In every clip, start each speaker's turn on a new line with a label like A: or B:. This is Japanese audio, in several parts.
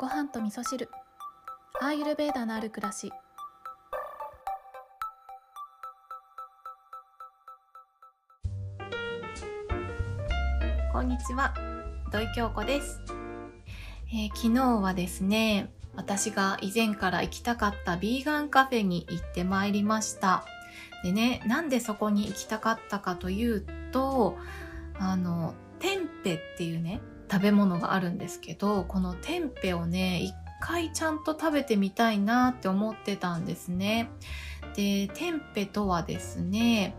A: ご飯と味噌汁。アーユルベーダのある暮らし。こんにちは。土井京子です、えー昨日はですね私が以前から行きたかったビーガンカフェに行ってまいりました。でねなんでそこに行きたかったかというとあのテンペっていうね食べ物があるんですけどこのテンペをね一回ちゃんと食べてみたいなって思ってたんですね。でテンペとはですね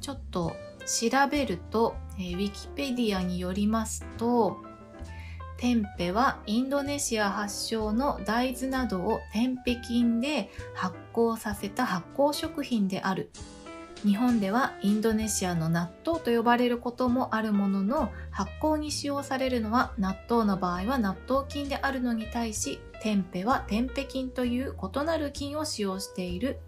A: ちょっと調べると、えーウィキペディアによりますとテンペはインドネシア発祥の大豆などをテンペ菌で発酵させた発酵食品である。日本ではインドネシアの納豆と呼ばれることもあるものの発酵に使用されるのは納豆の場合は納豆菌であるのに対しテンペはテンペ菌という異なる菌を使用している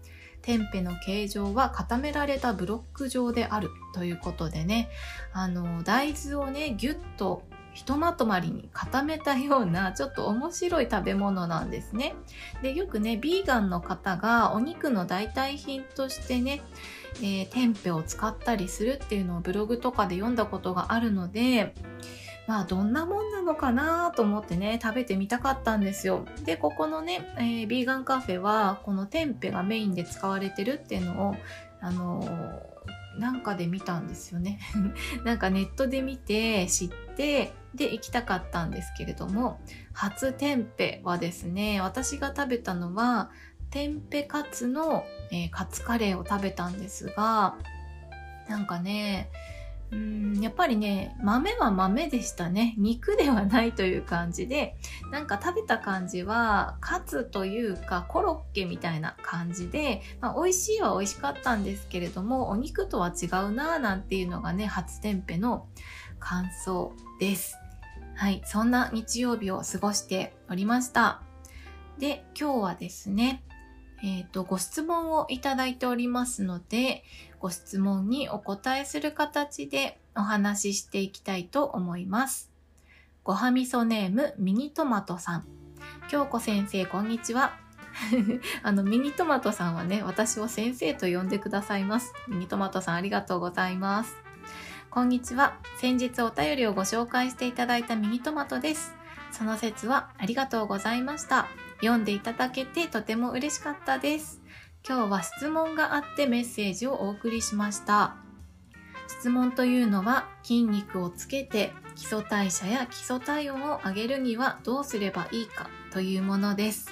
A: テンペの形状は固められたブロック状であるということでねあの大豆をねギュッとひとまとまりに固めたようなちょっと面白い食べ物なんですね。でよくねビーガンの方がお肉の代替品としてね、えーテンペを使ったりするっていうのをブログとかで読んだことがあるのでまあどんなもんなのかなと思ってね食べてみたかったんですよ。でここのね、えービーガンカフェはこのテンペがメインで使われてるっていうのをあのーなんかで見たんですよね。なんかネットで見て知ってで行きたかったんですけれども初テンペはですね私が食べたのはテンペカツの、えーカツカレーを食べたんですがなんかねうんやっぱりね豆は豆でしたね。肉ではないという感じでなんか食べた感じはカツというかコロッケみたいな感じで、まあ、美味しいは美味しかったんですけれどもお肉とは違うなぁなんていうのがね初テンペの感想です。はいそんな日曜日を過ごしておりました。で今日はですねえっ、とご質問をいただいておりますのでご質問にお答えする形でお話ししていきたいと思います。ごはみそネームミニトマトさん。京子先生、こんにちは。あの、ミニトマトさんはね、私を先生と呼んでくださいます。ミニトマトさん、ありがとうございます。こんにちは。先日お便りをご紹介していただいたミニトマトです。その説はありがとうございました。読んでいただけてとても嬉しかったです。今日は質問があってメッセージをお送りしました。質問というのは筋肉をつけて基礎代謝や基礎体温を上げるにはどうすればいいかというものです。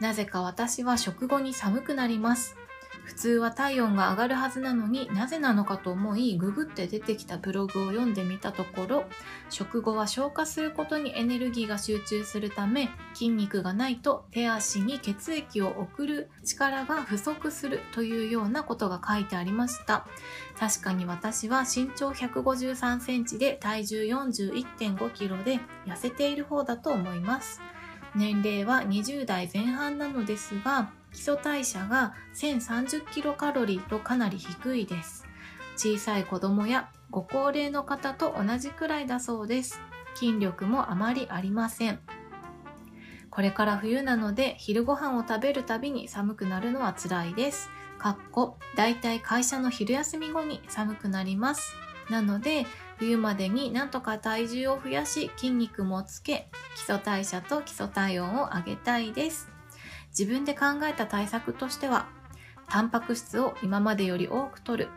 A: なぜか私は食後に寒くなります。普通は体温が上がるはずなのになぜなのかと思いググって出てきたブログを読んでみたところ食後は消化することにエネルギーが集中するため筋肉がないと手足に血液を送る力が不足するというようなことが書いてありました。確かに私は身長153センチで体重41.5キロで痩せている方だと思います。年齢は20代前半なのですが基礎代謝が1030キロカロリーとかなり低いです。小さい子供やご高齢の方と同じくらいだそうです。筋力もあまりありません。これから冬なので昼ご飯を食べるたびに寒くなるのは辛いです。かっこだいたい会社の昼休み後に寒くなります。なので冬までになんとか体重を増やし筋肉もつけ基礎代謝と基礎体温を上げたいです。自分で考えた対策としてはタンパク質を今までより多く摂る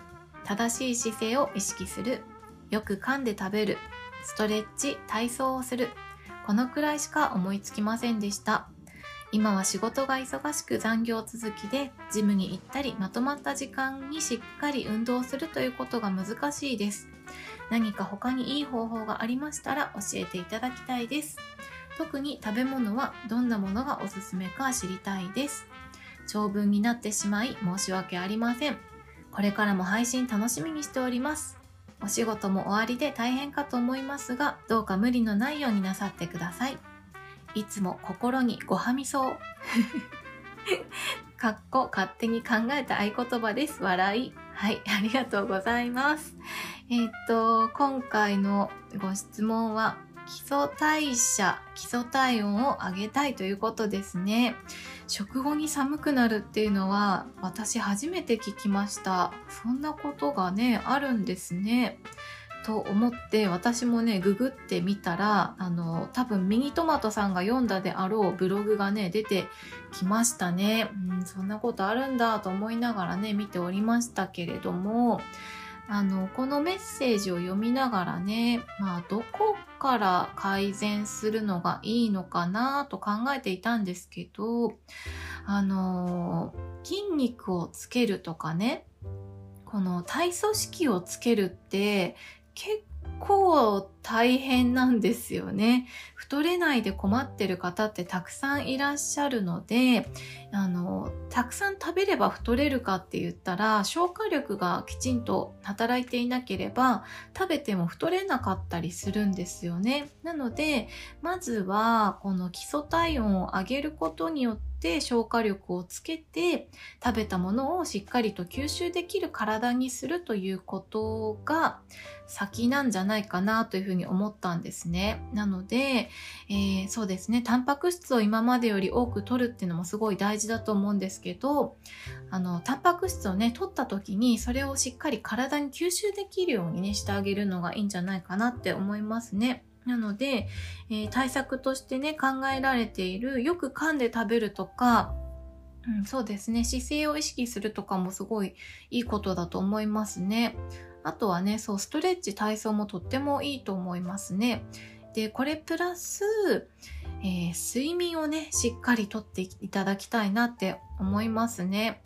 A: 正しい姿勢を意識するよく噛んで食べるストレッチ体操をするこのくらいしか思いつきませんでした。今は仕事が忙しく残業続きでジムに行ったりまとまった時間にしっかり運動するということが難しいです。何か他にいい方法がありましたら教えていただきたいです。特に食べ物はどんなものがおすすめか知りたいです。長文になってしまい申し訳ありません。これからも配信楽しみにしております。お仕事も終わりで大変かと思いますがどうか無理のないようになさってください。いつも心にごはみそう。かっこ勝手に考えた合言葉です。笑い。はいありがとうございます。えーっと今回のご質問は基礎代謝、基礎体温を上げたいということですね。食後に寒くなるっていうのは私初めて聞きました。そんなことがね、あるんですね。と思って私もねググってみたらあの多分ミニトマトさんが読んだであろうブログがね出てきましたね、うん、そんなことあるんだと思いながらね見ておりましたけれどもあのこのメッセージを読みながらねまあどこから改善するのがいいのかなと考えていたんですけどあの筋肉をつけるとかねこの体組織をつけるって結構大変なんですよね。太れないで困ってる方ってたくさんいらっしゃるので、あの、たくさん食べれば太れるかって言ったら、消化力がきちんと働いていなければ、食べても太れなかったりするんですよね。なので、まずは、この基礎体温を上げることによって、て消化力をつけて食べたものをしっかりと吸収できる体にするということが先なんじゃないかなというふうに思ったんですね。なので、えー、そうですね、タンパク質を今までより多く取るっていうのもすごい大事だと思うんですけど、あの、タンパク質をね、取った時にそれをしっかり体に吸収できるようにね、してあげるのがいいんじゃないかなって思いますね。なので、えー、対策としてね、考えられている、よく噛んで食べるとか、うん、そうですね、姿勢を意識するとかもすごいいいことだと思いますね。あとはね、そう、ストレッチ、体操もとってもいいと思いますね。で、これプラス、えー、睡眠をね、しっかりとっていただきたいなって思いますね。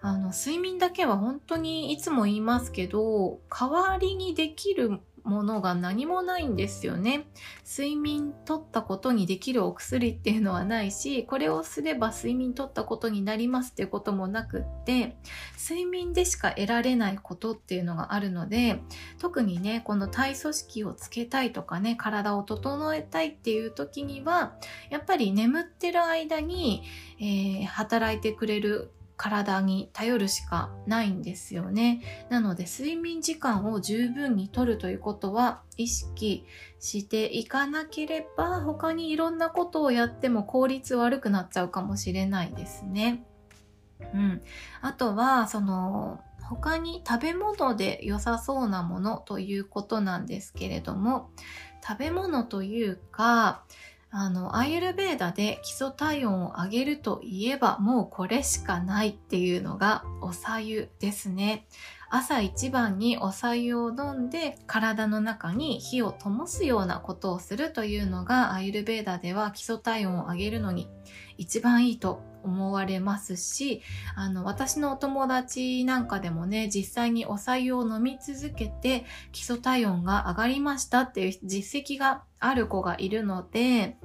A: あの、睡眠だけは本当にいつも言いますけど、代わりにできるものが何もないんですよね。睡眠とったことにできるお薬っていうのはないし、これをすれば睡眠とったことになりますっていうこともなくって、睡眠でしか得られないことっていうのがあるので、特にね、この体組織をつけたいとかね、体を整えたいっていう時には、やっぱり眠ってる間に、えー、働いてくれる体に頼るしかないんですよね。なので睡眠時間を十分にとるということは意識していかなければ他にいろんなことをやっても効率悪くなっちゃうかもしれないですね。うん。あとは、その、他に食べ物で良さそうなものということなんですけれども、食べ物というか、あの、アイルベーダで基礎体温を上げるといえばもうこれしかないっていうのがおさゆですね。朝一番におさゆを飲んで体の中に火を灯すようなことをするというのがアイルベーダでは基礎体温を上げるのに一番いいと思われますし、あの、私のお友達なんかでもね、実際にお白湯を飲み続けて基礎体温が上がりましたっていう実績がある子がいるので、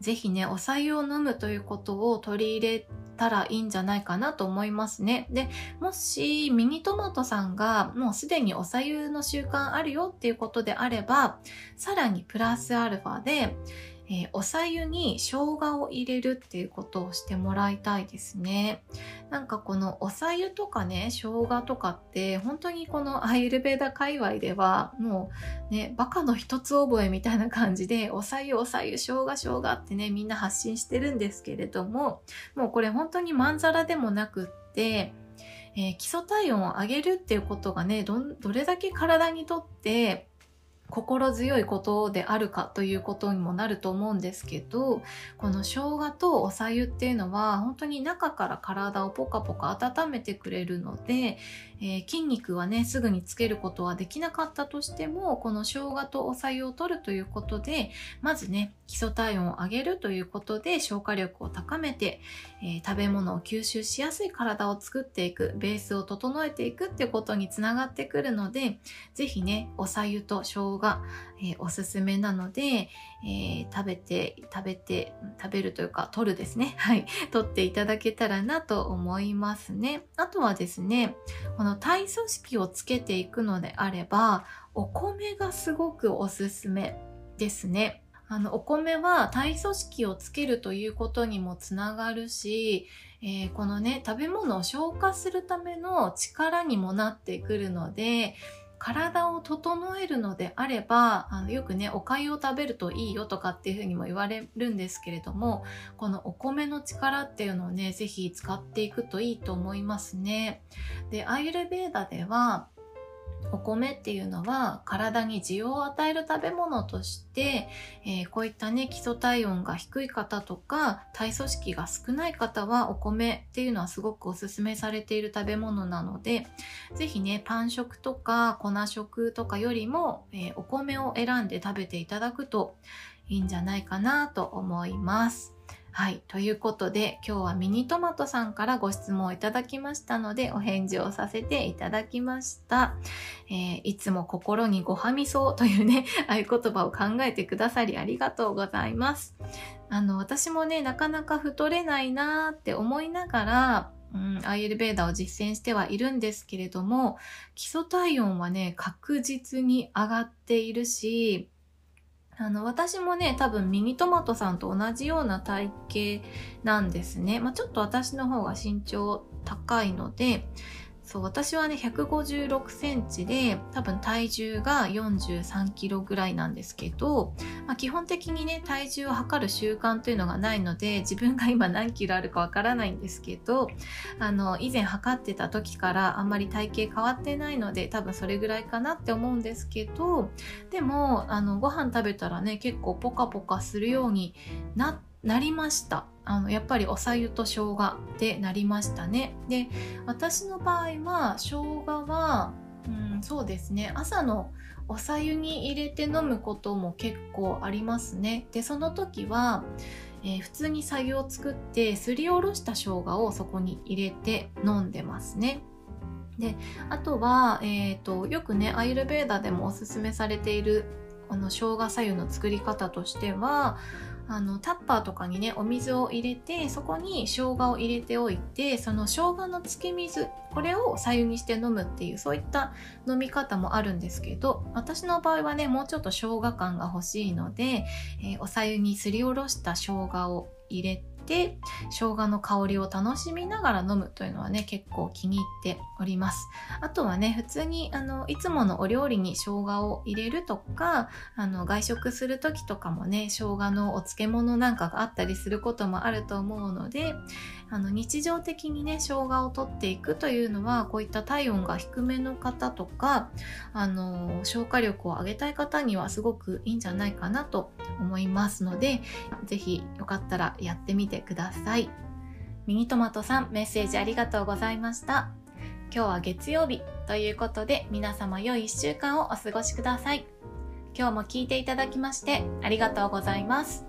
A: ぜひね、お白湯を飲むということを取り入れたらいいんじゃないかなと思いますね。で、もしミニトマトさんがもうすでにお白湯の習慣あるよっていうことであれば、さらにプラスアルファで、えー、おさゆに生姜を入れるっていうことをしてもらいたいですね。なんかこのおさゆとかね、生姜とかって本当にこの アイルベーダ界隈ではもうね、バカの一つ覚えみたいな感じでおさゆおさゆ生姜生姜ってね、みんな発信してるんですけれども、もうこれ本当にまんざらでもなくって、えー、基礎体温を上げるっていうことがね、ど、どれだけ体にとって心強いことであるかということにもなると思うんですけどこの生姜とおさゆっていうのは本当に中から体をポカポカ温めてくれるので、えー、筋肉はねすぐにつけることはできなかったとしてもこの生姜とおさゆを取るということでまずね基礎体温を上げるということで消化力を高めて、えー、食べ物を吸収しやすい体を作っていくベースを整えていくってことにつながってくるので是非ねおさゆと生姜、えー、おすすめなので、えー、食べて、食べて、食べるというか、取るですね。はい。取っていただけたらなと思いますね。あとはですね、この体組織をつけていくのであれば、お米がすごくおすすめですね。あの、お米は体組織をつけるということにもつながるし、えー、このね、食べ物を消化するための力にもなってくるので、体を整えるのであればあのよくねお粥を食べるといいよとかっていうふうにも言われるんですけれどもこのお米の力っていうのをね是非使っていくといいと思いますね。でアイルベーダではお米っていうのは体に需要を与える食べ物として、えー、こういったね基礎体温が低い方とか体組織が少ない方はお米っていうのはすごくおすすめされている食べ物なので是非ねパン食とか粉食とかよりも、えー、お米を選んで食べていただくといいんじゃないかなと思います。はい。ということで、今日はミニトマトさんからご質問をいただきましたので、お返事をさせていただきました。えー、いつも心にごはみそうというね、合言葉を考えてくださりありがとうございます。あの、私もね、なかなか太れないなーって思いながら、うん、アイエルベーダーを実践してはいるんですけれども、基礎体温はね、確実に上がっているし、あの、私もね、多分ミニトマトさんと同じような体型なんですね。まあ、ちょっと私の方が身長高いので、そう私はね156センチで多分体重が43キロぐらいなんですけど、まあ、基本的にね体重を測る習慣というのがないので自分が今何キロあるかわからないんですけどあの以前測ってた時からあんまり体型変わってないので多分それぐらいかなって思うんですけどでもあのご飯食べたらね結構ポカポカするようにななりました。あのやっぱりおさゆと生姜でなりましたね。で私の場合は生姜はうんそうですね。朝のおさゆに入れて飲むことも結構ありますね。でその時は、えー、普通に白湯を作ってすりおろした生姜をそこに入れて飲んでますね。であとは、えーと、よくねアイルベーダでもおすすめされているこの生姜白湯の作り方としてはあのタッパーとかにねお水を入れてそこに生姜を入れておいてその生姜のつけ水これを白湯にして飲むっていうそういった飲み方もあるんですけど私の場合はねもうちょっと生姜感が欲しいので、えー、お白湯にすりおろした生姜を入れて生姜の香りを楽しみながら飲むというのはね結構気に入っております。あとはね普通にあのいつものお料理に生姜を入れるとかあの外食する時とかもね生姜のお漬物なんかがあったりすることもあると思うのであの日常的にね生姜を取っていくというのはこういった体温が低めの方とかあの消化力を上げたい方にはすごくいいんじゃないかなと思いますので是非よかったらやってみてください。ミニトマトさんメッセージありがとうございました。今日は月曜日ということで皆様良い1週間をお過ごしください。今日も聞いていただきましてありがとうございます。